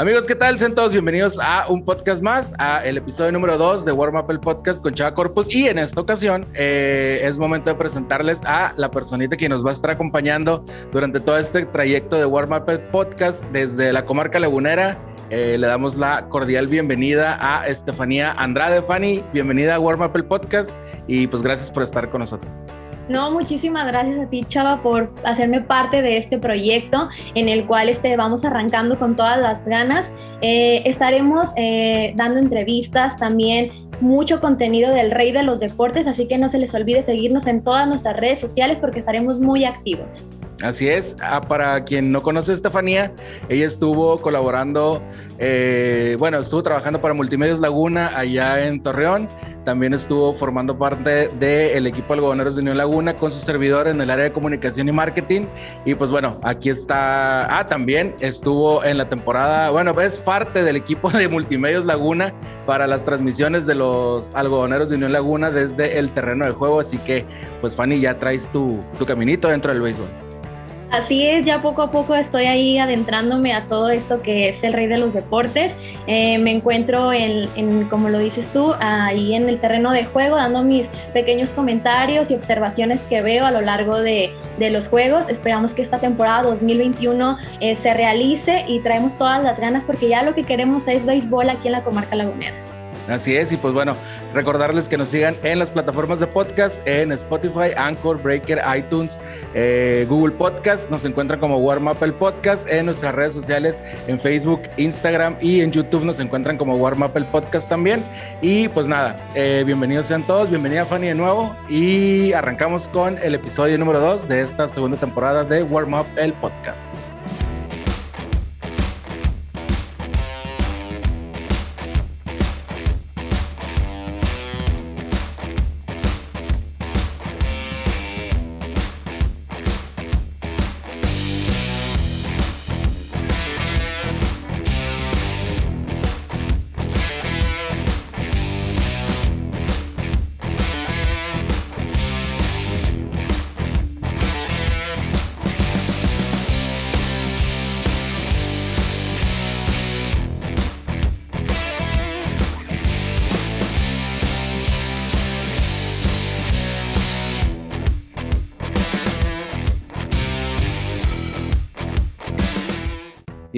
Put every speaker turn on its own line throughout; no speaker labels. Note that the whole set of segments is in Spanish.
Amigos, ¿qué tal? Sean todos bienvenidos a un podcast más, a el episodio número 2 de Warm Up el Podcast con Chava Corpus. Y en esta ocasión eh, es momento de presentarles a la personita que nos va a estar acompañando durante todo este trayecto de Warm Up el Podcast desde la comarca lagunera. Eh, le damos la cordial bienvenida a Estefanía Andrade. Fanny, bienvenida a Warm Up el Podcast y pues gracias por estar con nosotros.
No, muchísimas gracias a ti, Chava, por hacerme parte de este proyecto en el cual este, vamos arrancando con todas las ganas. Eh, estaremos eh, dando entrevistas también mucho contenido del rey de los deportes, así que no se les olvide seguirnos en todas nuestras redes sociales porque estaremos muy activos.
Así es, ah, para quien no conoce a Estefanía, ella estuvo colaborando, eh, bueno, estuvo trabajando para Multimedios Laguna allá en Torreón también estuvo formando parte del equipo algodoneros de Unión Laguna con su servidor en el área de comunicación y marketing. Y pues bueno, aquí está. Ah, también estuvo en la temporada, bueno, es parte del equipo de Multimedios Laguna para las transmisiones de los algodoneros de Unión Laguna desde el terreno de juego. Así que, pues Fanny, ya traes tu caminito dentro del béisbol.
Así es, ya poco a poco estoy ahí adentrándome a todo esto que es el rey de los deportes. Eh, me encuentro en, como lo dices tú, ahí en el terreno de juego, dando mis pequeños comentarios y observaciones que veo a lo largo de, los juegos. Esperamos que esta temporada 2021 eh, se realice y traemos todas las ganas porque ya lo que queremos es béisbol aquí en la comarca lagunera.
Así es, y pues bueno, recordarles que nos sigan en las plataformas de podcast, en Spotify, Anchor, Breaker, iTunes, eh, Google Podcast, nos encuentran como Warm Up el Podcast, en nuestras redes sociales, en Facebook, Instagram y en YouTube nos encuentran como Warm Up el Podcast también. Y pues nada, eh, bienvenidos sean todos, bienvenida Fanny de nuevo y arrancamos con el episodio número 2 de esta segunda temporada de Warm Up el Podcast.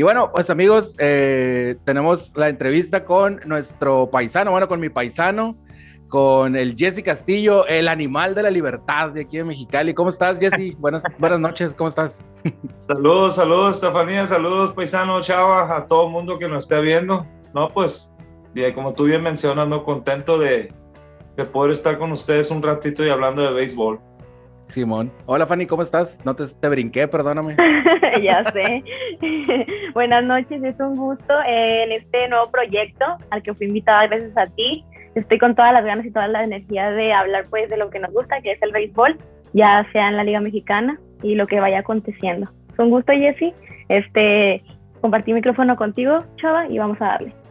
Y bueno, pues amigos, eh, tenemos la entrevista con nuestro paisano, bueno, con mi paisano, con el Jesse Castillo, el animal de la libertad de aquí de Mexicali. ¿Cómo estás, Jesse? Buenas, buenas noches, ¿cómo estás?
Saludos, saludos, Estefanía, saludos, paisano, chava, a todo el mundo que nos esté viendo. No, pues, como tú bien mencionas, no contento de, de poder estar con ustedes un ratito y hablando de béisbol.
Simón. Hola Fanny, ¿cómo estás? No te, te brinqué, perdóname.
ya sé. Buenas noches, es un gusto eh, en este nuevo proyecto al que fui invitada gracias a ti. Estoy con todas las ganas y toda la energía de hablar pues de lo que nos gusta, que es el béisbol, ya sea en la Liga Mexicana y lo que vaya aconteciendo. Es un gusto, Jessy. Este, compartí micrófono contigo, Chava, y vamos a darle.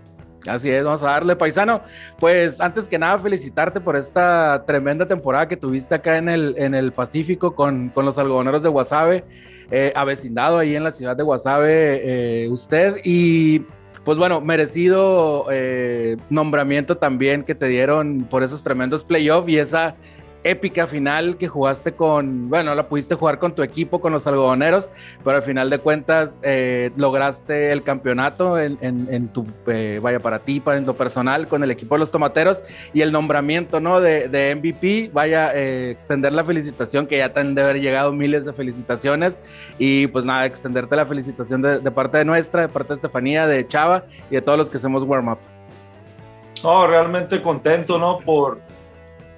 Así es, vamos a darle, paisano. Pues antes que nada, felicitarte por esta tremenda temporada que tuviste acá en el, en el Pacífico con, con los algodoneros de Guasave, eh, avecindado ahí en la ciudad de Guasave, eh, usted. Y pues bueno, merecido eh, nombramiento también que te dieron por esos tremendos playoffs y esa épica final que jugaste con, bueno, la pudiste jugar con tu equipo, con los algodoneros, pero al final de cuentas eh, lograste el campeonato en, tu, eh, vaya, para ti, para en tu personal, con el equipo de los tomateros y el nombramiento, ¿no? De, de MVP, vaya, eh, extender la felicitación, que ya te han de haber llegado miles de felicitaciones y pues nada, extenderte la felicitación de, de parte de nuestra, de parte de Estefanía, de Chava y de todos los que hacemos warm up.
No, realmente contento, ¿no? Por,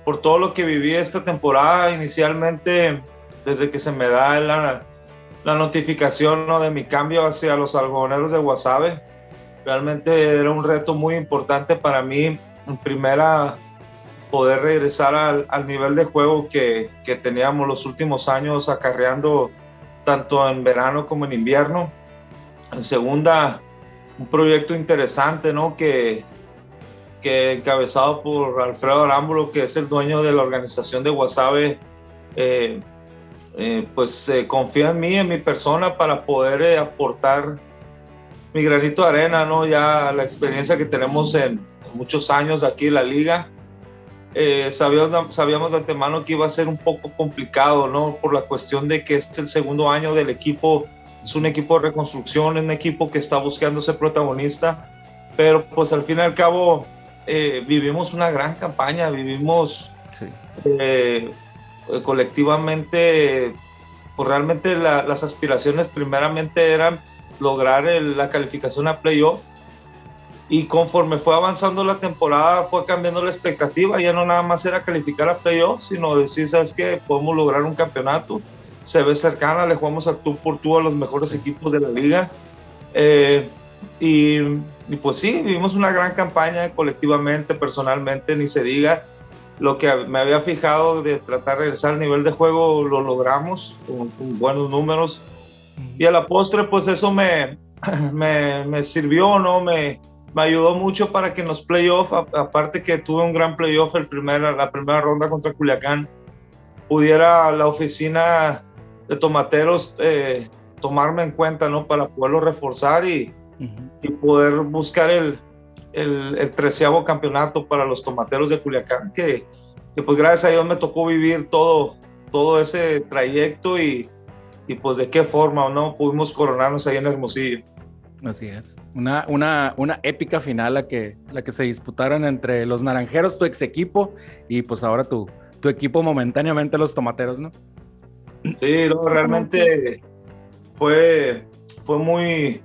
por todo lo que viví esta temporada, inicialmente desde que se me da la, la notificación ¿no? de mi cambio hacia los algodoneros de Guasave. Realmente era un reto muy importante para mí, en primera, poder regresar al, al nivel de juego que, que, teníamos los últimos años acarreando tanto en verano como en invierno. En segunda, un proyecto interesante, ¿no? Que, que encabezado por Alfredo Arámbulo, que es el dueño de la organización de Wasabe, eh, eh, pues confía en mí, en mi persona, para poder eh, aportar mi granito de arena, ¿no? Ya la experiencia que tenemos en muchos años aquí en la liga. Eh, sabíamos, sabíamos de antemano que iba a ser un poco complicado, ¿no? Por la cuestión de que es el segundo año del equipo, es un equipo de reconstrucción, es un equipo que está buscando ser protagonista, pero pues al fin y al cabo eh, vivimos una gran campaña, vivimos eh, colectivamente, pues realmente las aspiraciones primeramente eran lograr la calificación a playoff. Y conforme fue avanzando la temporada fue cambiando la expectativa, ya no nada más era calificar a playoff, sino decir, sabes que podemos lograr un campeonato, se ve cercana, le jugamos a tú por tú a los mejores equipos de la liga. Eh, y, y, pues sí, vivimos una gran campaña colectivamente, personalmente, ni se diga. Lo que me había fijado de tratar de regresar al nivel de juego lo logramos con, buenos números. Y a la postre, pues eso me, me, me sirvió, ¿no? Me, me ayudó mucho para que en los playoffs, aparte que tuve un gran playoff el primera, la primera ronda contra Culiacán, pudiera la oficina de tomateros eh, tomarme en cuenta, ¿no? Para poderlo reforzar y, y poder buscar el, el, el, treceavo campeonato para los tomateros de Culiacán, que, que, pues gracias a Dios me tocó vivir todo, todo ese trayecto y, y pues de qué forma, ¿no? Pudimos coronarnos ahí en Hermosillo.
Así es. Una, una, una épica final la que, la que se disputaron entre los naranjeros, tu ex equipo, y pues ahora tu, tu equipo momentáneamente los tomateros, ¿no?
Sí, no, realmente fue, fue muy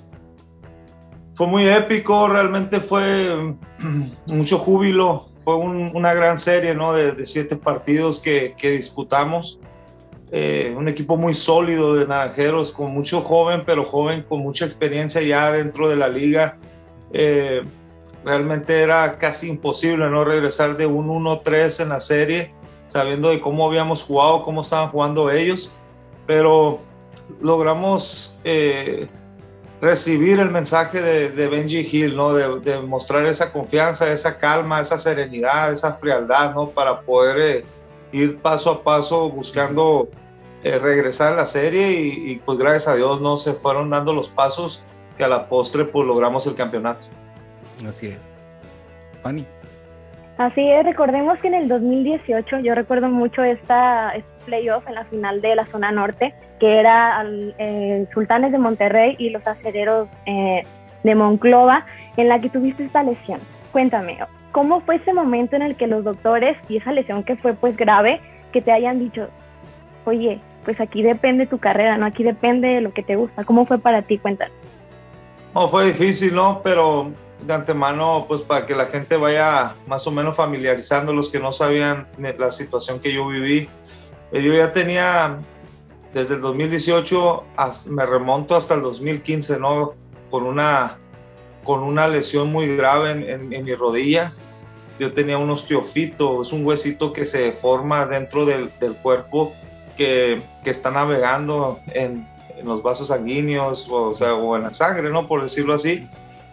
fue muy épico, realmente fue mucho júbilo, fue una gran serie ¿no? de, de siete partidos que, que disputamos. Eh, un equipo muy sólido de naranjeros, con mucho joven, pero joven con mucha experiencia ya dentro de la liga. Eh, realmente era casi imposible no regresar de un 1-3 en la serie, sabiendo de cómo habíamos jugado, cómo estaban jugando ellos, pero logramos eh, recibir el mensaje de, Benji Hill, ¿no? De, mostrar esa confianza, esa calma, esa serenidad, esa frialdad, ¿no? Para poder ir paso a paso buscando eh, regresar a la serie y, pues gracias a Dios no se fueron dando los pasos que a la postre pues logramos el campeonato.
Así es. Fanny.
Así es, recordemos que en el 2018 yo recuerdo mucho esta playoff en la final de la zona norte, que era eh, Sultanes de Monterrey y los acereros eh, de Monclova, en la que tuviste esta lesión. Cuéntame, ¿cómo fue ese momento en el que los doctores y esa lesión que fue pues grave, que te hayan dicho, oye, pues aquí depende tu carrera, ¿no? Aquí depende de lo que te gusta. ¿Cómo fue para ti? Cuéntanos.
No, fue difícil, ¿no? Pero de antemano, pues para que la gente vaya más o menos familiarizando los que no sabían la situación que yo viví. Eh, yo ya tenía, desde el 2018, me remonto hasta el 2015, ¿no? Con una, con una lesión muy grave en, en mi rodilla yo tenía un osteofito, es un huesito que se forma dentro del, del cuerpo que, que, está navegando en, en, los vasos sanguíneos o, sea, o en la sangre, ¿no? Por decirlo así.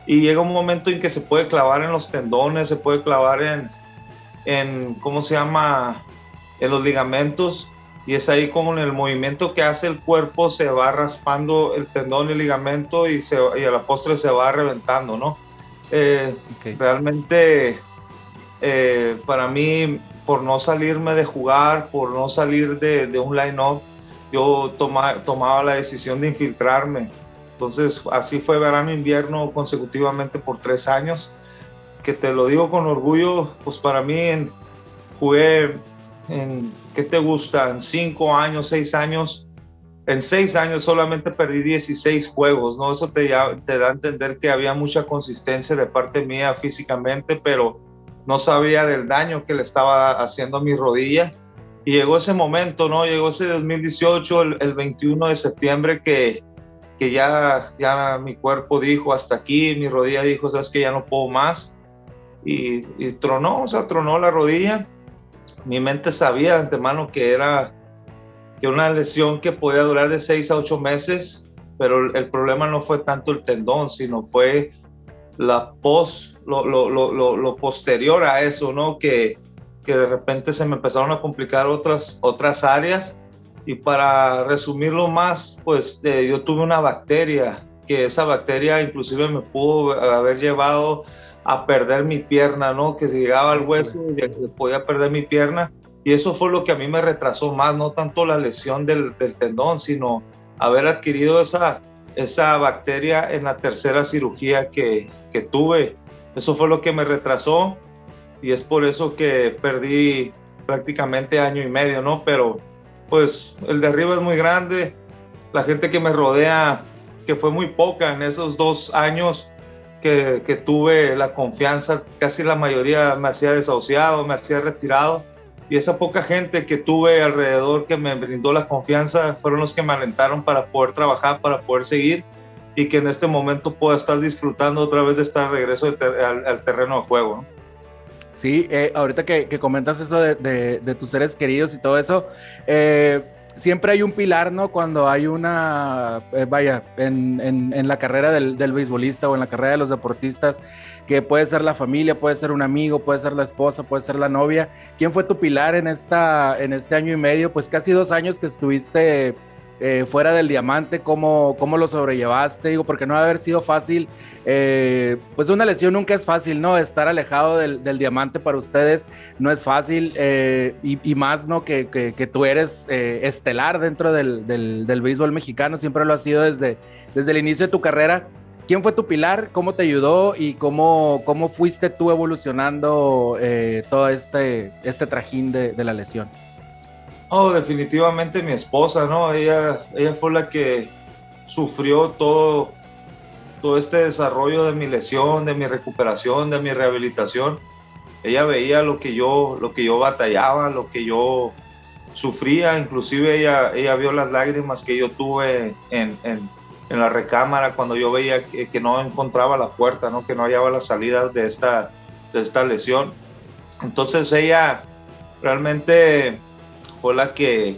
Y llega un momento en que se puede clavar en los tendones, se puede clavar en, en ¿cómo se llama? En los ligamentos. Y es ahí como en el movimiento que hace el cuerpo se va raspando el tendón y el ligamento y, se, y a la postre se va reventando, ¿no? Eh, Realmente eh, para mí, por no salirme de jugar, por no salir de, de un line-up, yo toma, tomaba la decisión de infiltrarme. Entonces, así fue verano-invierno consecutivamente por tres años, que te lo digo con orgullo, pues para mí en, jugué en, ¿qué te gusta? En cinco años, seis años, en seis años solamente perdí 16 juegos, ¿no? Eso te, da a entender que había mucha consistencia de parte mía físicamente, pero no sabía del daño que le estaba haciendo a mi rodilla. Y llegó ese momento, ¿no? Llegó ese 2018, el, 21 de septiembre, que, que ya, ya mi cuerpo dijo hasta aquí, mi rodilla dijo, sabes que ya no puedo más. Y, y tronó, o sea, tronó la rodilla. Mi mente sabía de antemano que era que una lesión que podía durar de seis a ocho meses, pero el problema no fue tanto el tendón, sino fue la post lo, lo, lo, lo, posterior a eso, ¿no? Que, que de repente se me empezaron a complicar otras, otras áreas. Y para resumirlo más, pues eh, yo tuve una bacteria que esa bacteria inclusive me pudo haber llevado a perder mi pierna, ¿no? Que si llegaba al hueso podía perder mi pierna. Y eso fue lo que a mí me retrasó más, no tanto la lesión del, del tendón, sino haber adquirido esa, esa bacteria en la tercera cirugía que, que tuve. Eso fue lo que me retrasó y es por eso que perdí prácticamente año y medio, ¿no? Pero pues el de arriba es muy grande, la gente que me rodea, que fue muy poca en esos dos años que, que tuve la confianza, casi la mayoría me hacía desahuciado, me hacía retirado y esa poca gente que tuve alrededor que me brindó la confianza fueron los que me alentaron para poder trabajar, para poder seguir y que en este momento pueda estar disfrutando otra vez de estar regreso al, terreno de juego.
Sí, eh, ahorita que, comentas eso de, tus seres queridos y todo eso, eh, siempre hay un pilar, ¿no? Cuando hay una, eh, vaya, en, la carrera del, del, beisbolista o en la carrera de los deportistas, que puede ser la familia, puede ser un amigo, puede ser la esposa, puede ser la novia. ¿Quién fue tu pilar en, esta, en este año y medio? Pues casi dos años que estuviste eh, fuera del diamante, ¿cómo, ¿cómo, lo sobrellevaste? Digo, porque no va a haber sido fácil, eh, pues una lesión nunca es fácil, ¿no? Estar alejado del, diamante para ustedes no es fácil, eh, y, más, ¿no? Que, que, tú eres estelar dentro del, del, del, béisbol mexicano, siempre lo has sido desde, desde el inicio de tu carrera. ¿Quién fue tu pilar? ¿Cómo te ayudó? ¿Y cómo, cómo fuiste tú evolucionando todo este, este trajín de, de la lesión?
Oh, definitivamente mi esposa, ¿no? Ella, ella fue la que sufrió todo, todo este desarrollo de mi lesión, de mi recuperación, de mi rehabilitación. Ella veía lo que yo, lo que yo batallaba, lo que yo sufría, inclusive ella, ella vio las lágrimas que yo tuve en, en, la recámara cuando yo veía que, que, no encontraba la puerta, ¿no? que no hallaba la salida de esta, de esta lesión. Entonces ella realmente fue la que,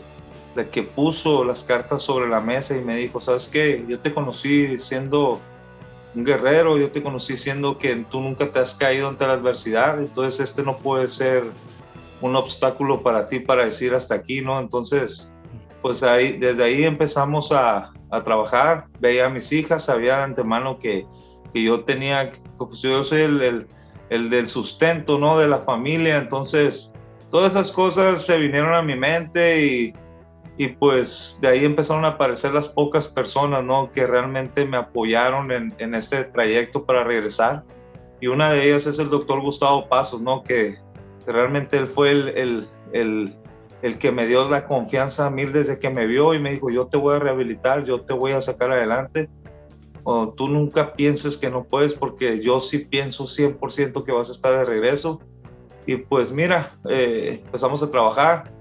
la que puso las cartas sobre la mesa y me dijo, ¿sabes qué? Yo te conocí siendo un guerrero, yo te conocí siendo que tú nunca te has caído ante la adversidad, entonces este no puede ser un obstáculo para ti para decir hasta aquí, ¿no? Entonces, pues ahí, desde ahí empezamos a, a trabajar, veía a mis hijas, sabía de antemano que, que yo tenía, pues yo soy el, el, el, del sustento, ¿no? De la familia, entonces todas esas cosas se vinieron a mi mente y, y, pues de ahí empezaron a aparecer las pocas personas, ¿no? Que realmente me apoyaron en, en este trayecto para regresar. Y una de ellas es el doctor Gustavo Pasos, ¿no? Que realmente él fue el, el, el, que me dio la confianza a mí desde que me vio y me dijo, yo te voy a rehabilitar, yo te voy a sacar adelante. O tú nunca pienses que no puedes porque yo sí pienso 100% que vas a estar de regreso y pues mira, eh, empezamos a trabajar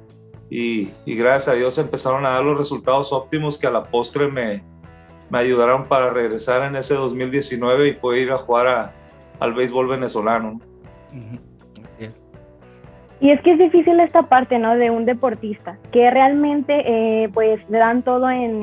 y, gracias a Dios empezaron a dar los resultados óptimos que a la postre me, me ayudaron para regresar en ese 2019 y poder ir a jugar al béisbol venezolano.
Y es que es difícil esta parte, ¿no? De un deportista, que realmente eh, pues le dan todo en,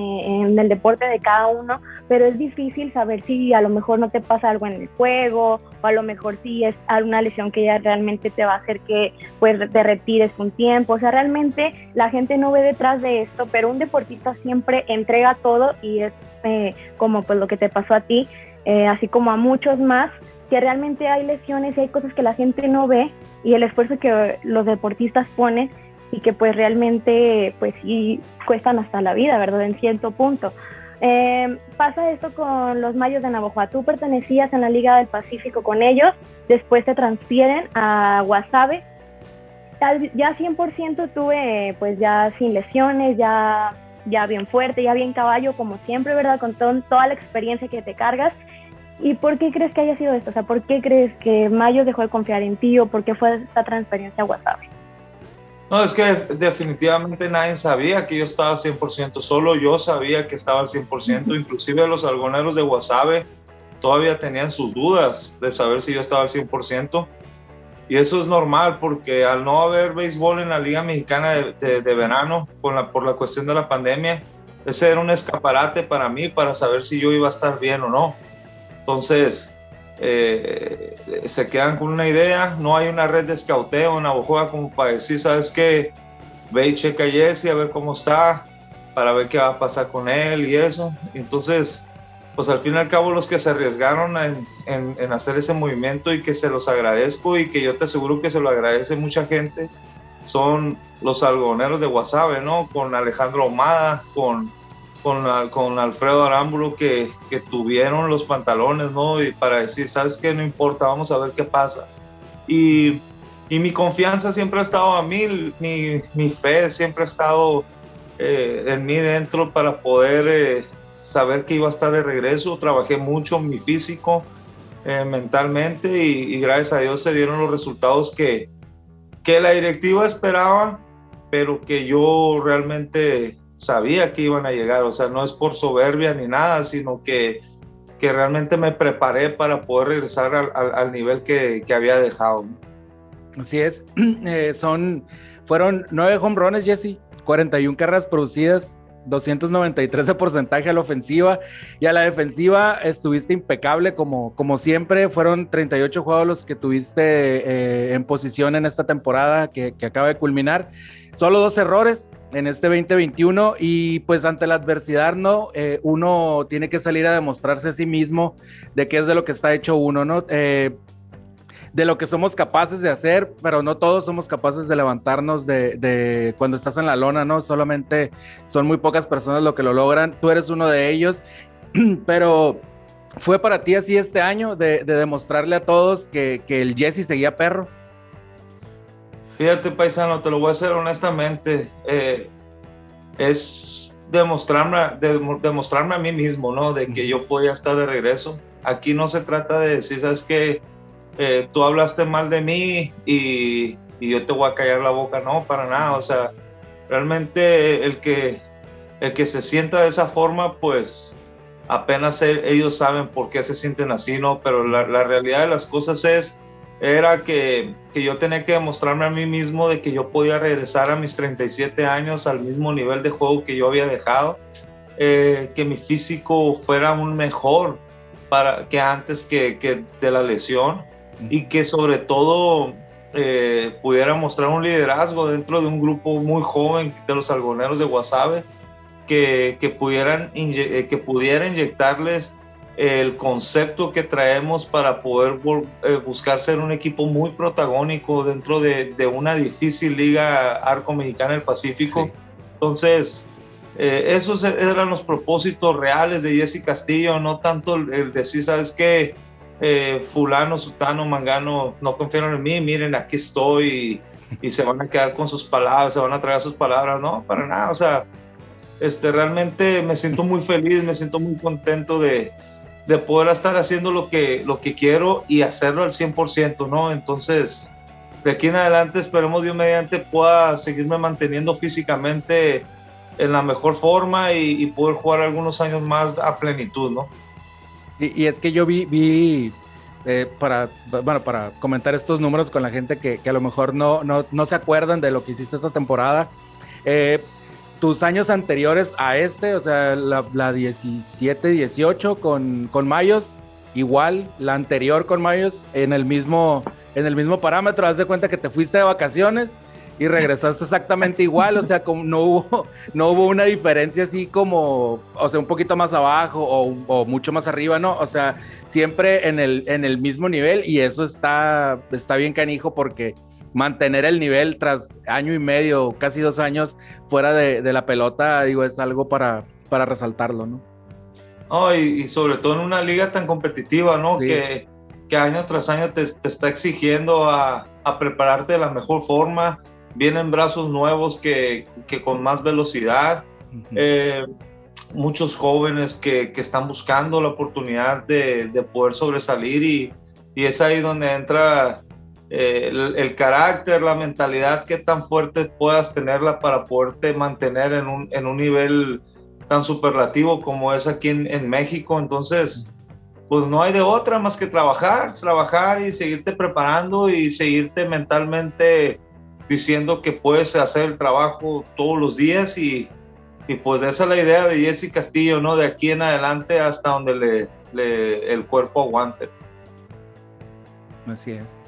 el deporte de cada uno, pero es difícil saber si a lo mejor no te pasa algo en el juego o a lo mejor si es alguna lesión que ya realmente te va a hacer que pues te retires un tiempo. O sea, realmente la gente no ve detrás de esto, pero un deportista siempre entrega todo y es eh, como pues lo que te pasó a ti, eh, así como a muchos más, que realmente hay lesiones y hay cosas que la gente no ve y el esfuerzo que los deportistas ponen y que pues realmente pues sí cuestan hasta la vida, ¿verdad? En cierto punto. Eh, pasa esto con los Mayos de Navajo. Tú pertenecías en la Liga del Pacífico con ellos, después te transfieren a Guasave. Ya 100% tuve, pues ya sin lesiones, ya, ya bien fuerte, ya bien caballo, como siempre, ¿verdad? Con toda la experiencia que te cargas. ¿Y por qué crees que haya sido esto? O sea, ¿por qué crees que Mayos dejó de confiar en ti o por qué fue esta transferencia a Guasave?
No, es que definitivamente nadie sabía que yo estaba al 100%, solo yo sabía que estaba al 100%, inclusive los algoneros de Guasave todavía tenían sus dudas de saber si yo estaba al 100%. Y eso es normal porque al no haber béisbol en la Liga Mexicana de, de, verano con la, por la cuestión de la pandemia, ese era un escaparate para mí para saber si yo iba a estar bien o no. Entonces, eh, se quedan con una idea, no hay una red de escauteo en Navojoa como para decir, ¿sabes qué? Ve y checa a Jesse a ver cómo está, para ver qué va a pasar con él y eso. Entonces, pues al fin y al cabo los que se arriesgaron en, en, hacer ese movimiento y que se los agradezco y que yo te aseguro que se lo agradece mucha gente, son los algoneros de Guasave, ¿no? Con Alejandro Omada, con, con, con Alfredo Arámbulo, que, que, tuvieron los pantalones, ¿no? Y para decir, ¿sabes qué? No importa, vamos a ver qué pasa. Y, y mi confianza siempre ha estado a mí, mi, mi fe siempre ha estado eh, en mí dentro para poder eh, saber que iba a estar de regreso. Trabajé mucho mi físico, eh, mentalmente y, gracias a Dios se dieron los resultados que, que la directiva esperaba, pero que yo realmente sabía que iban a llegar. O sea, no es por soberbia ni nada, sino que, que realmente me preparé para poder regresar al, al, nivel que, que, había dejado.
Así es. son, fueron nueve home runs, Jesse. 41 carreras producidas, 293 de porcentaje a la ofensiva y a la defensiva estuviste impecable como, como siempre. Fueron 38 juegos los que tuviste eh, en posición en esta temporada que, acaba de culminar. Solo dos errores en este 2021 y pues ante la adversidad, ¿no? Eh, uno tiene que salir a demostrarse a sí mismo de qué es de lo que está hecho uno, ¿no? Eh, de lo que somos capaces de hacer, pero no todos somos capaces de levantarnos de, cuando estás en la lona, ¿no? Solamente son muy pocas personas lo que lo logran. Tú eres uno de ellos, pero fue para ti así este año de, demostrarle a todos que, el Jesse seguía perro.
Fíjate, paisano, te lo voy a hacer honestamente. Eh, es demostrarme, demostrarme a mí mismo, ¿no? De que yo podía estar de regreso. Aquí no se trata de decir, ¿sabes qué? Eh, tú hablaste mal de mí y, yo te voy a callar la boca, no, para nada, o sea, realmente el que, el que se sienta de esa forma, pues apenas e, ellos saben por qué se sienten así, ¿no? Pero la, la realidad de las cosas es, era que, que, yo tenía que demostrarme a mí mismo de que yo podía regresar a mis 37 años al mismo nivel de juego que yo había dejado, eh, que mi físico fuera aún mejor para, que antes que, que de la lesión y que sobre todo eh, pudiera mostrar un liderazgo dentro de un grupo muy joven de los algoneros de Guasave, que, que, pudieran eh, que pudiera inyectarles el concepto que traemos para poder eh, buscar ser un equipo muy protagónico dentro de, de una difícil liga arco mexicana del Pacífico. Entonces, esos eran los propósitos reales de Jesse Castillo, no tanto el decir, ¿sabes qué? Eh, fulano, sutano, mangano, no confiaron en mí, miren, aquí estoy y, se van a quedar con sus palabras, se van a tragar sus palabras, no, para nada, o sea, este, realmente me siento muy feliz, me siento muy contento de, de poder estar haciendo lo que, lo que quiero y hacerlo al 100%, ¿no? Entonces, de aquí en adelante esperemos Dios mediante pueda seguirme manteniendo físicamente en la mejor forma y, y poder jugar algunos años más a plenitud, ¿no?
Y, es que yo vi, vi eh, para, bueno, para comentar estos números con la gente que, a lo mejor no, no, se acuerdan de lo que hiciste esta temporada. Eh, tus años anteriores a este, o sea, la, 17-18 con, con Mayos, igual, la anterior con Mayos, en el mismo, en el mismo parámetro, haz de cuenta que te fuiste de vacaciones y regresaste exactamente igual, o sea, como no hubo, no hubo una diferencia así como, o sea, un poquito más abajo o, mucho más arriba, ¿no? O sea, siempre en el, en el mismo nivel y eso está, está bien canijo porque mantener el nivel tras año y medio, casi dos años fuera de, la pelota, digo, es algo para, para resaltarlo, ¿no?
Oh, y, sobre todo en una liga tan competitiva, ¿no? Que, que año tras año te, te está exigiendo a, a prepararte de la mejor forma, vienen brazos nuevos que, que con más velocidad, eh, muchos jóvenes que, que, están buscando la oportunidad de, de poder sobresalir y, y, es ahí donde entra eh, el, carácter, la mentalidad, qué tan fuerte puedas tenerla para poderte mantener en un, en un nivel tan superlativo como es aquí en, en México. Entonces, pues no hay de otra más que trabajar, trabajar y seguirte preparando y seguirte mentalmente diciendo que puedes hacer el trabajo todos los días y, y pues esa es la idea de Jesse Castillo, ¿no? De aquí en adelante hasta donde le, le, el cuerpo aguante.
Así es.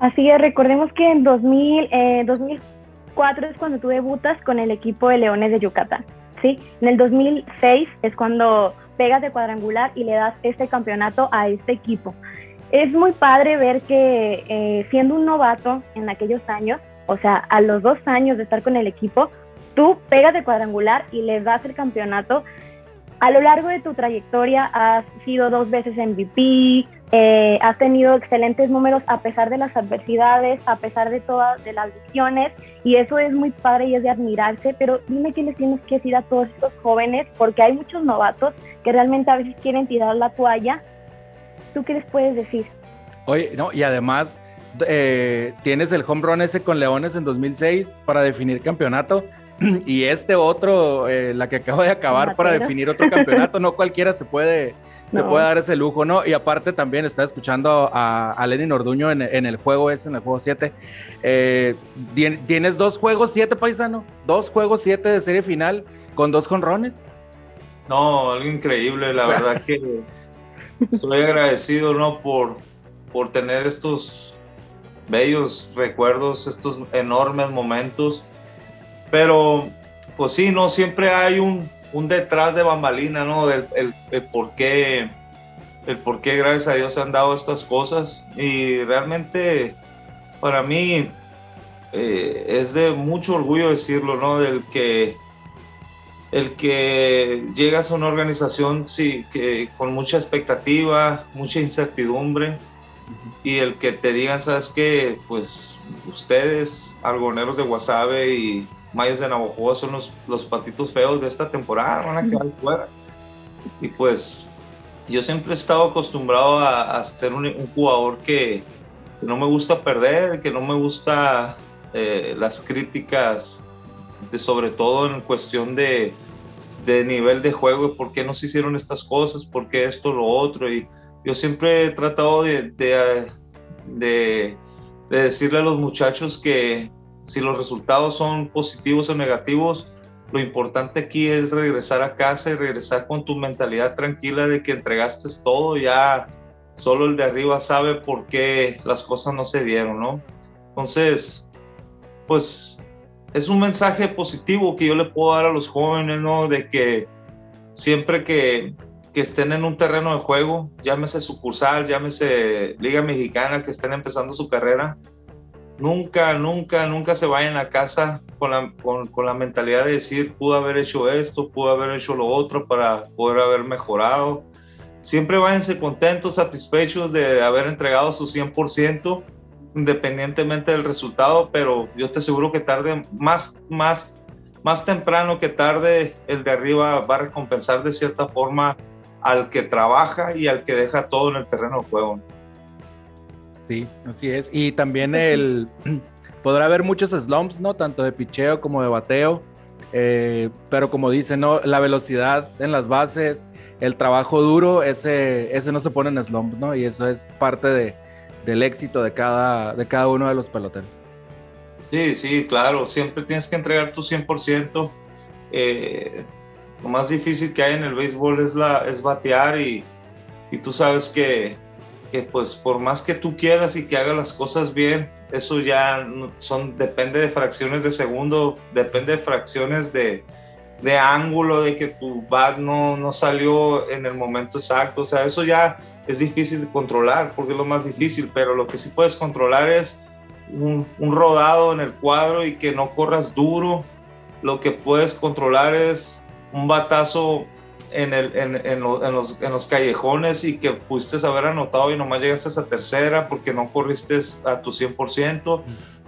Así es, recordemos que en 2000, eh, 2004 es cuando tú debutas con el equipo de Leones de Yucatán, ¿sí? En el 2006 es cuando pegas de cuadrangular y le das este campeonato a este equipo. Es muy padre ver que eh, siendo un novato en aquellos años, o sea, a los dos años de estar con el equipo, tú pegas de cuadrangular y le das el campeonato. A lo largo de tu trayectoria has sido dos veces MVP, eh, has tenido excelentes números a pesar de las adversidades, a pesar de todas de las visiones y eso es muy padre y es de admirarse, pero dime qué les tienes que decir a todos estos jóvenes, porque hay muchos novatos que realmente a veces quieren tirar la toalla. ¿Tú qué les puedes decir?
Oye, no, y además eh, tienes el home run ese con Leones en 2006 para definir campeonato y este otro, eh, la que acabo de acabar para definir otro campeonato, no cualquiera se puede se puede dar ese lujo, ¿no? Y aparte también está escuchando a, a Lenin Orduño en, el juego ese, en el juego 7. Eh, tienes dos juegos 7, paisano, dos juegos 7 de serie final con dos jonrones.
No, algo increíble, la verdad que estoy agradecido, ¿no? Por, por tener estos bellos recuerdos, estos enormes momentos. Pero, pues sí, no, siempre hay un, un detrás de bambalina, ¿no? Del el, por qué, el por qué, gracias a Dios, se han dado estas cosas. Y realmente, para mí, eh, es de mucho orgullo decirlo, ¿no? Del que el que llegas a una organización sí, que, con mucha expectativa, mucha incertidumbre, y el que te digan, ¿sabes qué? Pues ustedes, algoneros de Guasave y Mayas de Navajo son los, los patitos feos de esta temporada, van a quedar fuera. Y pues yo siempre he estado acostumbrado a, ser un, jugador que, no me gusta perder, que no me gusta eh, las críticas, de, sobre todo en cuestión de, de nivel de juego, por qué no se hicieron estas cosas, por qué esto, lo otro. Y yo siempre he tratado de, de, de decirle a los muchachos que, si los resultados son positivos o negativos, lo importante aquí es regresar a casa y regresar con tu mentalidad tranquila de que entregaste todo, ya solo el de arriba sabe por qué las cosas no se dieron, ¿no? Entonces, pues es un mensaje positivo que yo le puedo dar a los jóvenes, ¿no? De que siempre que, que estén en un terreno de juego, llámese sucursal, llámese Liga Mexicana, que estén empezando su carrera, nunca, nunca, nunca se vayan a casa con la, con, la mentalidad de decir, pudo haber hecho esto, pudo haber hecho lo otro para poder haber mejorado. Siempre váyanse contentos, satisfechos de haber entregado su 100%, independientemente del resultado, pero yo te aseguro que tarde, más, más, más temprano que tarde, el de arriba va a recompensar de cierta forma al que trabaja y al que deja todo en el terreno de juego.
Sí, así es. Y también el podrá haber muchos slumps, ¿no? Tanto de picheo como de bateo. Eh, pero como dicen, ¿no? La velocidad en las bases, el trabajo duro, ese, ese no se pone en slump, ¿no? Y eso es parte de, del éxito de cada, de cada uno de los peloteros.
Sí, sí, claro. Siempre tienes que entregar tu 100%. Eh, lo más difícil que hay en el béisbol es, la, es batear y, y tú sabes que que pues por más que tú quieras y que hagas las cosas bien, eso ya son, depende de fracciones de segundo, depende de fracciones de, de ángulo, de que tu bat no, no salió en el momento exacto, o sea, eso ya es difícil de controlar, porque es lo más difícil, pero lo que sí puedes controlar es un, un rodado en el cuadro y que no corras duro, lo que puedes controlar es un batazo en, el, en, en, los, en, los, callejones y que pudiste haber anotado y nomás llegaste a tercera porque no corriste a tu 100%,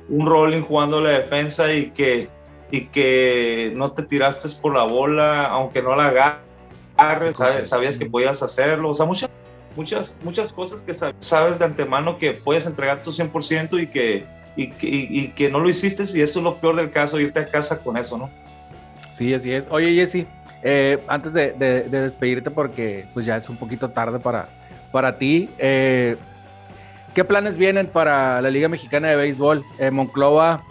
un rolling jugando la defensa y que, y que no te tiraste por la bola, aunque no la agarres, sabías que podías hacerlo, o sea, muchas, muchas, muchas cosas que sabes de antemano que puedes entregar tu 100% y que, y, y, que no lo hiciste y eso es lo peor del caso, irte a casa con eso, ¿no?
Sí, así es. Oye, Jesse, eh, antes de, despedirte, porque pues ya es un poquito tarde para, para ti, eh, ¿qué planes vienen para la Liga Mexicana de Béisbol? Eh, Monclova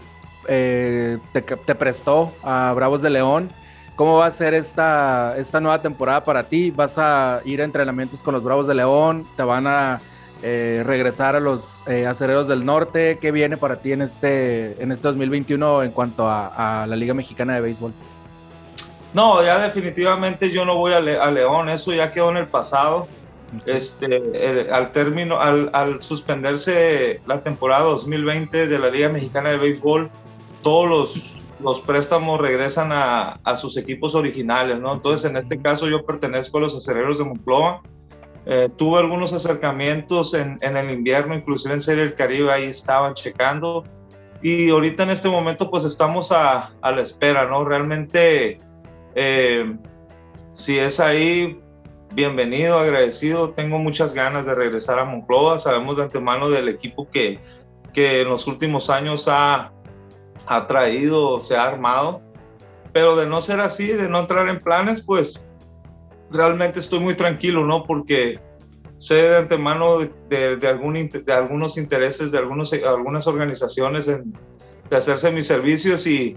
te, te, prestó a Bravos de León. ¿Cómo va a ser esta, esta nueva temporada para ti? ¿Vas a ir a entrenamientos con los Bravos de León? ¿Te van a regresar a los acereros del norte? ¿Qué viene para ti en este, en este 2021 en cuanto a la Liga Mexicana de Béisbol?
No, ya definitivamente yo no voy a, León, eso ya quedó en el pasado. Este, al término, al, al, suspenderse la temporada 2020 de la Liga Mexicana de Béisbol, todos los, los préstamos regresan a, a, sus equipos originales, ¿no? Entonces, en este caso, yo pertenezco a los aceleros de Moncloa. Eh, tuve algunos acercamientos en, en, el invierno, inclusive en Serie del Caribe, ahí estaban checando. Y ahorita en este momento, pues estamos a, a la espera, ¿no? Realmente eh, si es ahí, bienvenido, agradecido. Tengo muchas ganas de regresar a Monclova. Sabemos de antemano del equipo que, que en los últimos años ha, ha traído, se ha armado. Pero de no ser así, de no entrar en planes, pues realmente estoy muy tranquilo, ¿no? Porque sé de antemano de, de, algún, de algunos intereses de algunos, algunas organizaciones en, de hacerse mis servicios y,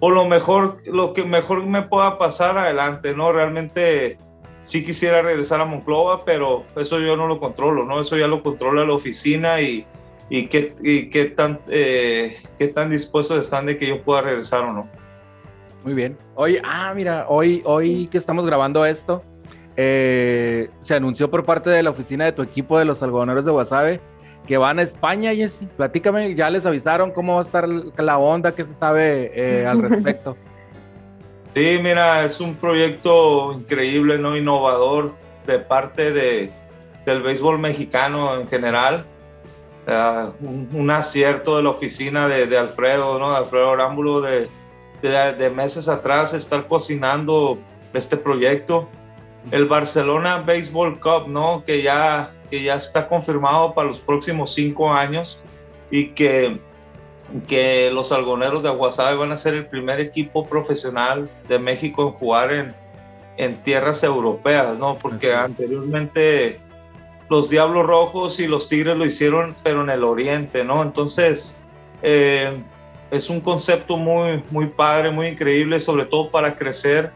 o lo mejor, lo que mejor me pueda pasar adelante, ¿no? Realmente sí quisiera regresar a Monclova, pero eso yo no lo controlo, ¿no? Eso ya lo controla la oficina y, y qué, y qué, tan, eh, qué tan dispuestos están de que yo pueda regresar o no.
Muy bien. Oye, ah, mira, hoy, hoy que estamos grabando esto, eh, se anunció por parte de la oficina de tu equipo de los algodoneros de Guasave que van a España, Jessy. Platícame, ya les avisaron cómo va a estar la onda, qué se sabe eh, al respecto.
Sí, mira, es un proyecto increíble, no innovador de parte de, del béisbol mexicano en general. un, acierto de la oficina de, de, Alfredo, ¿no? De Alfredo Orámbulo, de, de, meses atrás estar cocinando este proyecto. El Barcelona Baseball Cup, ¿no? Que ya que ya está confirmado para los próximos cinco años y que, que los algoneros de Aguasave van a ser el primer equipo profesional de México en jugar en, en tierras europeas, ¿no? Porque anteriormente los Diablos Rojos y los Tigres lo hicieron, pero en el oriente, ¿no? Entonces, eh, es un concepto muy, muy padre, muy increíble, sobre todo para crecer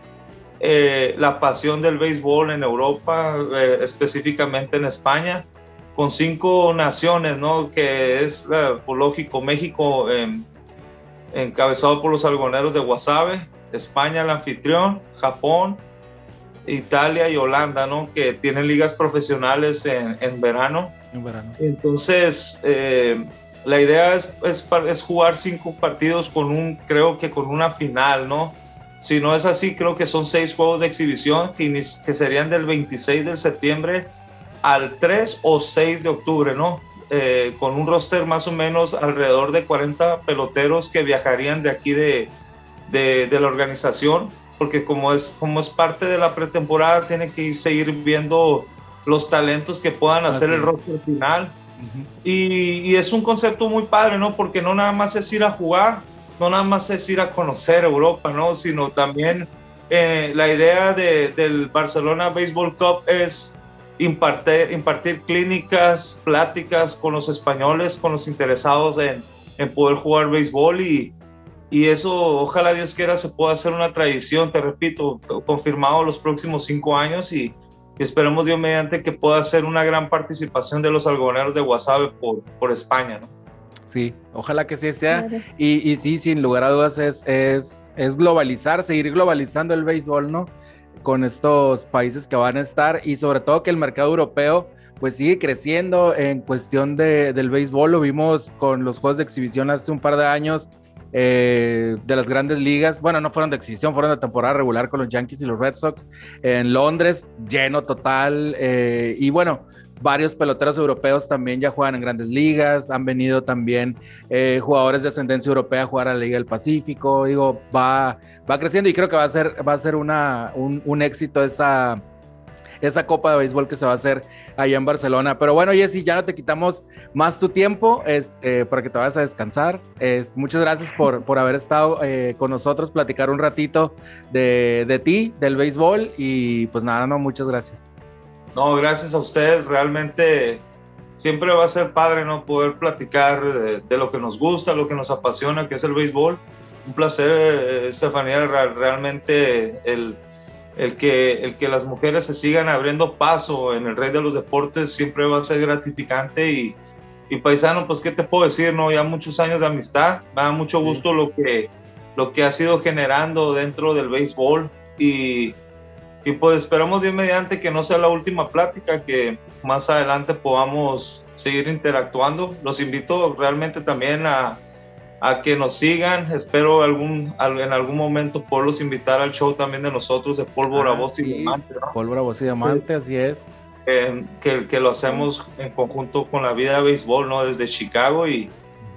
eh, la pasión del béisbol en Europa, eh, específicamente en España, con cinco naciones, ¿no? Que es, eh, por lógico, México encabezado por los algoneros de Guasave, España el anfitrión, Japón, Italia y Holanda, ¿no? Que tienen ligas profesionales en, en verano. En verano. Entonces, la idea es, es, es, jugar cinco partidos con un, creo que con una final, ¿no? Si no es así, creo que son seis juegos de exhibición que, que serían del 26 de septiembre al 3 o 6 de octubre, ¿no? Eh, con un roster más o menos alrededor de 40 peloteros que viajarían de aquí de, de, la organización, porque como es, como es parte de la pretemporada, tiene que seguir viendo los talentos que puedan hacer el roster final. y, y, es un concepto muy padre, ¿no? Porque no nada más es ir a jugar, no nada más es ir a conocer Europa, ¿no? Sino también eh, la idea de, del Barcelona Baseball Cup es impartir, impartir clínicas, pláticas con los españoles, con los interesados en, en poder jugar béisbol y, y eso, ojalá Dios quiera, se pueda hacer una tradición, te repito, confirmado los próximos cinco años y, esperemos Dios mediante que pueda ser una gran participación de los algodoneros de Guasave por, por España, ¿no?
Sí, ojalá que sí sea. Y, y, sí, sin lugar a dudas, es, es, es globalizar, seguir globalizando el béisbol, ¿no? Con estos países que van a estar y sobre todo que el mercado europeo pues sigue creciendo en cuestión de, del béisbol. Lo vimos con los juegos de exhibición hace un par de años eh, de las grandes ligas. Bueno, no fueron de exhibición, fueron de temporada regular con los Yankees y los Red Sox en Londres, lleno total. Eh, y bueno, varios peloteros europeos también ya juegan en grandes ligas, han venido también eh, jugadores de ascendencia europea a jugar a la Liga del Pacífico, digo, va, va creciendo y creo que va a ser, va a ser una, un, éxito esa, esa Copa de Béisbol que se va a hacer allá en Barcelona. Pero bueno, Jessy, ya no te quitamos más tu tiempo es, eh, para que te vayas a descansar. Es, muchas gracias por, por haber estado eh, con nosotros, platicar un ratito de, de ti, del béisbol y pues nada, no, muchas gracias.
No, gracias a ustedes. Realmente siempre va a ser padre no poder platicar de, lo que nos gusta, lo que nos apasiona, que es el béisbol. Un placer, eh, Estefanía, realmente el, el, que, el que las mujeres se sigan abriendo paso en el rey de los deportes siempre va a ser gratificante. Y, y paisano, pues qué te puedo decir, no, ya muchos años de amistad, me da mucho gusto lo que lo que ha sido generando dentro del béisbol, y, y pues esperamos bien mediante que no sea la última plática, que más adelante podamos seguir interactuando. Los invito realmente también a, a que nos sigan. Espero algún, en algún momento poderlos invitar al show también de nosotros de Pólvora, ah, Voz y Diamante.
Pólvora, Voz y Diamante, así es.
que, que, lo hacemos en conjunto con la vida de béisbol, ¿no? Desde Chicago y,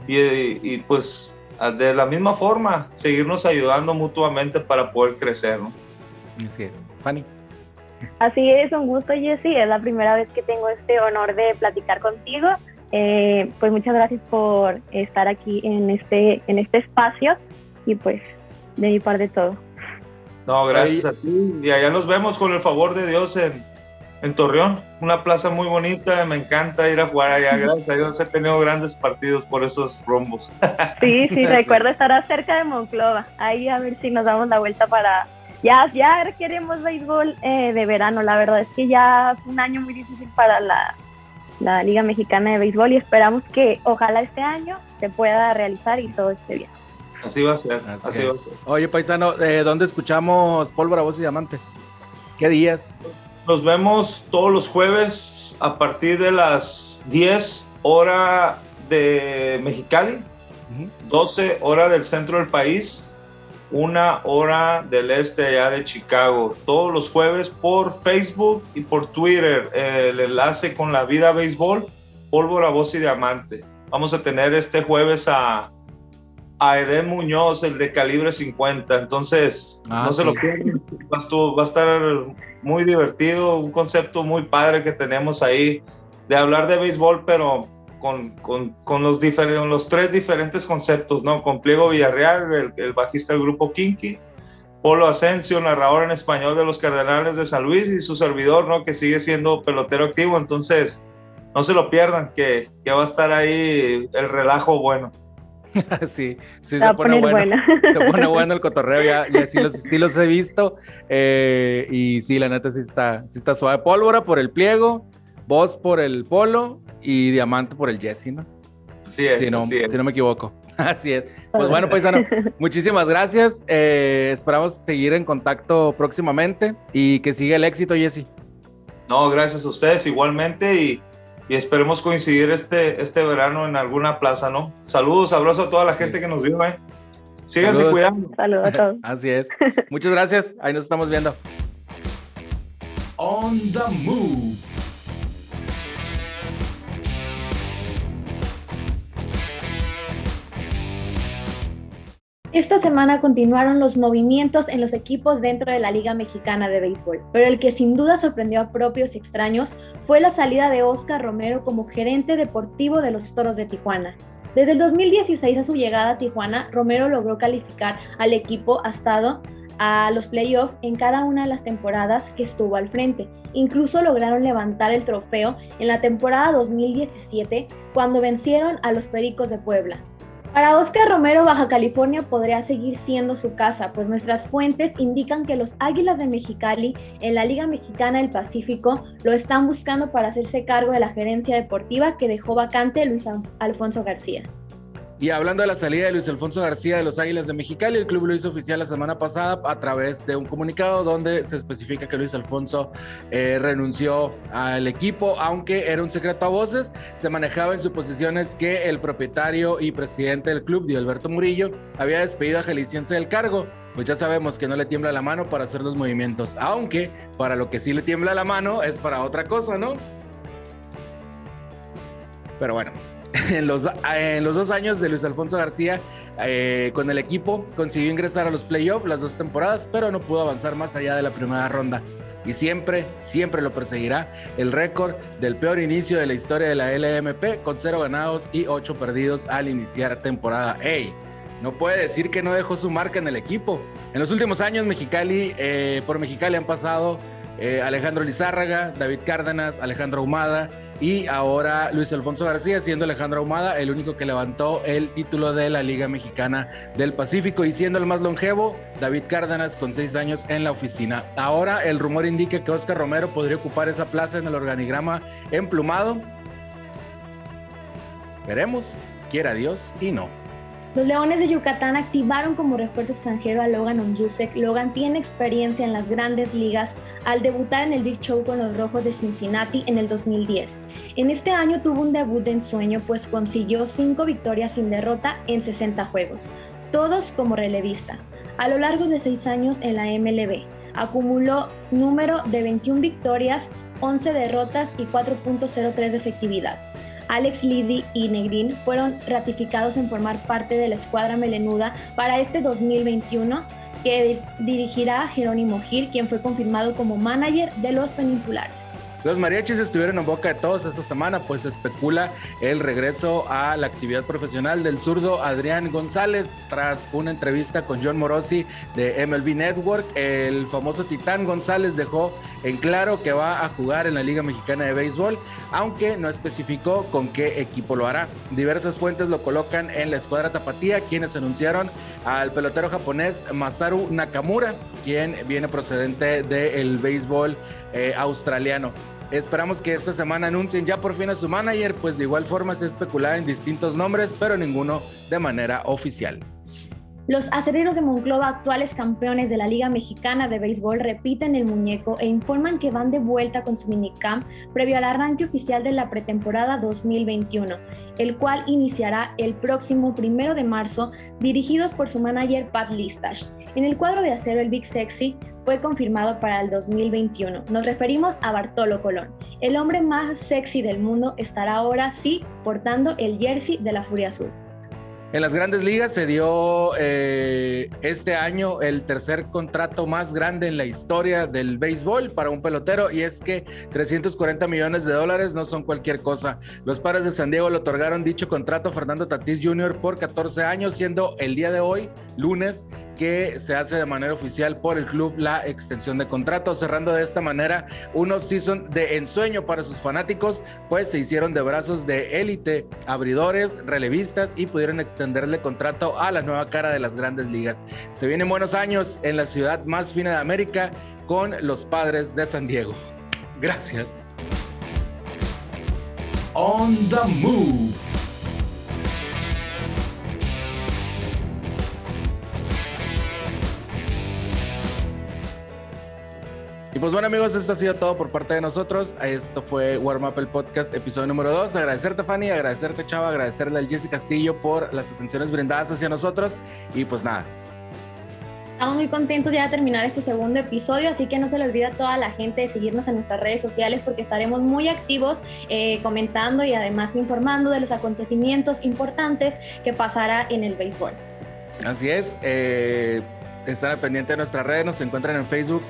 y, y, pues de la misma forma, seguirnos ayudando mutuamente para poder crecer, ¿no?
Así es. Fanny.
Así es, un gusto Jesse, es la primera vez que tengo este honor de platicar contigo. Eh, pues muchas gracias por estar aquí en este, en este espacio y pues de mi parte todo.
No, gracias a ti y allá nos vemos con el favor de Dios en, en Torreón, una plaza muy bonita, me encanta ir a jugar allá, gracias a Dios he tenido grandes partidos por esos rombos.
Sí, sí, recuerdo estar cerca de Monclova, ahí a ver si nos damos la vuelta para, ya, ya queremos béisbol eh, de verano. La verdad es que ya fue un año muy difícil para la, la, Liga Mexicana de Béisbol y esperamos que ojalá este año se pueda realizar y todo esté bien.
Así va a ser, así, va a ser.
Oye, paisano, ¿de ¿dónde escuchamos Pólvora, Voz y Diamante? ¿Qué días?
Nos vemos todos los jueves a partir de las 10 hora de Mexicali, 12 hora del centro del país una hora del este allá de Chicago, todos los jueves por Facebook y por Twitter, el enlace con la vida béisbol, pólvora, voz y diamante. Vamos a tener este jueves a, a Eden Muñoz, el de calibre 50, entonces ah, no se lo pierdan, va a estar muy divertido, un concepto muy padre que tenemos ahí de hablar de béisbol, pero con, con, con los, los tres diferentes conceptos, ¿no? Con Pliego Villarreal, el, bajista del grupo Kinky, Polo Asensio, narrador en español de los Cardenales de San Luis y su servidor, ¿no? Que sigue siendo pelotero activo, entonces no se lo pierdan, que, que va a estar ahí el relajo bueno.
sí, sí se, pone bueno. Se pone bueno el cotorreo, ya, ya sí, los, sí, los, he visto. Eh, y sí, la neta sí está, sí está suave. Pólvora por el pliego, voz por el polo y Diamante por el Jesse, ¿no?
Sí es,
si no, Si no me equivoco. Así es. Pues bueno, paisano, muchísimas gracias. Eh, esperamos seguir en contacto próximamente y que siga el éxito, Jesse.
No, gracias a ustedes igualmente y, esperemos coincidir este, este verano en alguna plaza, ¿no? Saludos, abrazo a toda la gente que nos vio, ¿eh? Síganse cuidando.
Saludos a todos.
Así es. Muchas gracias. Ahí nos estamos viendo. On the move.
Esta semana continuaron los movimientos en los equipos dentro de la Liga Mexicana de Béisbol, pero el que sin duda sorprendió a propios y extraños fue la salida de Oscar Romero como gerente deportivo de los Toros de Tijuana. Desde el 2016 a su llegada a Tijuana, Romero logró calificar al equipo estado a los playoffs en cada una de las temporadas que estuvo al frente. Incluso lograron levantar el trofeo en la temporada 2017 cuando vencieron a los Pericos de Puebla. Para Oscar Romero, Baja California podría seguir siendo su casa, pues nuestras fuentes indican que los Águilas de Mexicali en la Liga Mexicana del Pacífico lo están buscando para hacerse cargo de la gerencia deportiva que dejó vacante Luis Alfonso García.
Y hablando de la salida de Luis Alfonso García de los Águilas de Mexicali, el club lo hizo oficial la semana pasada a través de un comunicado donde se especifica que Luis Alfonso eh, renunció al equipo, aunque era un secreto a voces. Se manejaba en suposiciones que el propietario y presidente del club, Alberto Murillo, había despedido a Jalisciense del cargo. Pues ya sabemos que no le tiembla la mano para hacer los movimientos, aunque para lo que sí le tiembla la mano es para otra cosa, ¿no? Pero bueno, en los, en los dos años de Luis Alfonso García eh, con el equipo consiguió ingresar a los playoffs las dos temporadas, pero no pudo avanzar más allá de la primera ronda. Y siempre, siempre lo perseguirá el récord del peor inicio de la historia de la LMP, con cero ganados y ocho perdidos al iniciar temporada. ¡Ey! No puede decir que no dejó su marca en el equipo. En los últimos años, Mexicali, eh, por Mexicali han pasado eh, Alejandro Lizárraga, David Cárdenas, Alejandro Humada y ahora Luis Alfonso García, siendo Alejandro Humada el único que levantó el título de la Liga Mexicana del Pacífico y siendo el más longevo, David Cárdenas con seis años en la oficina. Ahora el rumor indica que Oscar Romero podría ocupar esa plaza en el organigrama emplumado. Veremos, quiera Dios y no.
Los Leones de Yucatán activaron como refuerzo extranjero a Logan Onjusek. Logan tiene experiencia en las grandes ligas al debutar en el Big Show con los Rojos de Cincinnati en el 2010. En este año tuvo un debut de ensueño pues consiguió cinco victorias sin derrota en 60 juegos, todos como relevista. A lo largo de seis años en la MLB, acumuló número de 21 victorias, 11 derrotas y 4.03 de efectividad. Alex Liddy y Negrin fueron ratificados en formar parte de la escuadra melenuda para este 2021 que dirigirá Jerónimo Gil, quien fue confirmado como manager de los peninsulares.
Los mariachis estuvieron en boca de todos esta semana, pues se especula el regreso a la actividad profesional del zurdo Adrián González tras una entrevista con John Morosi de MLB Network. El famoso Titán González dejó en claro que va a jugar en la Liga Mexicana de Béisbol, aunque no especificó con qué equipo lo hará. Diversas fuentes lo colocan en la escuadra tapatía, quienes anunciaron al pelotero japonés Masaru Nakamura, quien viene procedente del béisbol eh, australiano. Esperamos que esta semana anuncien ya por fin a su manager, pues de igual forma se especulaba en distintos nombres, pero ninguno de manera oficial.
Los acereros de Monclova, actuales campeones de la Liga Mexicana de Béisbol, repiten el muñeco e informan que van de vuelta con su minicamp previo al arranque oficial de la pretemporada 2021, el cual iniciará el próximo primero de marzo, dirigidos por su manager Pat Listash. En el cuadro de acero, el Big Sexy fue confirmado para el 2021. Nos referimos a Bartolo Colón. El hombre más sexy del mundo estará ahora sí portando el jersey de la Furia Azul.
En las grandes ligas se dio eh, este año el tercer contrato más grande en la historia del béisbol para un pelotero y es que 340 millones de dólares no son cualquier cosa. Los padres de San Diego le otorgaron dicho contrato a Fernando Tatís Jr. por 14 años, siendo el día de hoy, lunes, que se hace de manera oficial por el club la extensión de contrato, cerrando de esta manera un off-season de ensueño para sus fanáticos, pues se hicieron de brazos de élite, abridores, relevistas y pudieron extenderle contrato a la nueva cara de las grandes ligas. Se vienen buenos años en la ciudad más fina de América con los padres de San Diego. Gracias. On the move. Y pues bueno amigos, esto ha sido todo por parte de nosotros. Esto fue Warm Up el podcast, episodio número 2. Agradecerte Fanny, agradecerte Chava, agradecerle al Jesse Castillo por las atenciones brindadas hacia nosotros. Y pues nada.
Estamos muy contentos ya de terminar este segundo episodio, así que no se le olvide a toda la gente de seguirnos en nuestras redes sociales porque estaremos muy activos eh, comentando y además informando de los acontecimientos importantes que pasará en el béisbol.
Así es, eh, están al pendiente de nuestras redes, nos encuentran en Facebook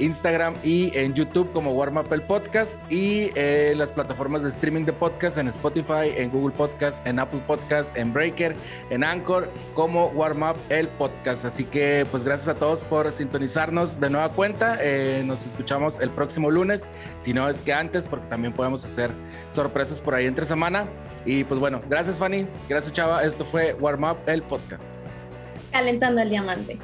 Instagram y en YouTube como Warm Up el Podcast y en las plataformas de streaming de podcast en Spotify, en Google Podcast, en Apple Podcast, en Breaker, en Anchor como Warm Up el Podcast. Así que pues gracias a todos por sintonizarnos de nueva cuenta. Eh, nos escuchamos el próximo lunes, si no es que antes, porque también podemos hacer sorpresas por ahí entre semana. Y pues bueno, gracias Fanny, gracias Chava. Esto fue Warm Up el Podcast.
Calentando el diamante.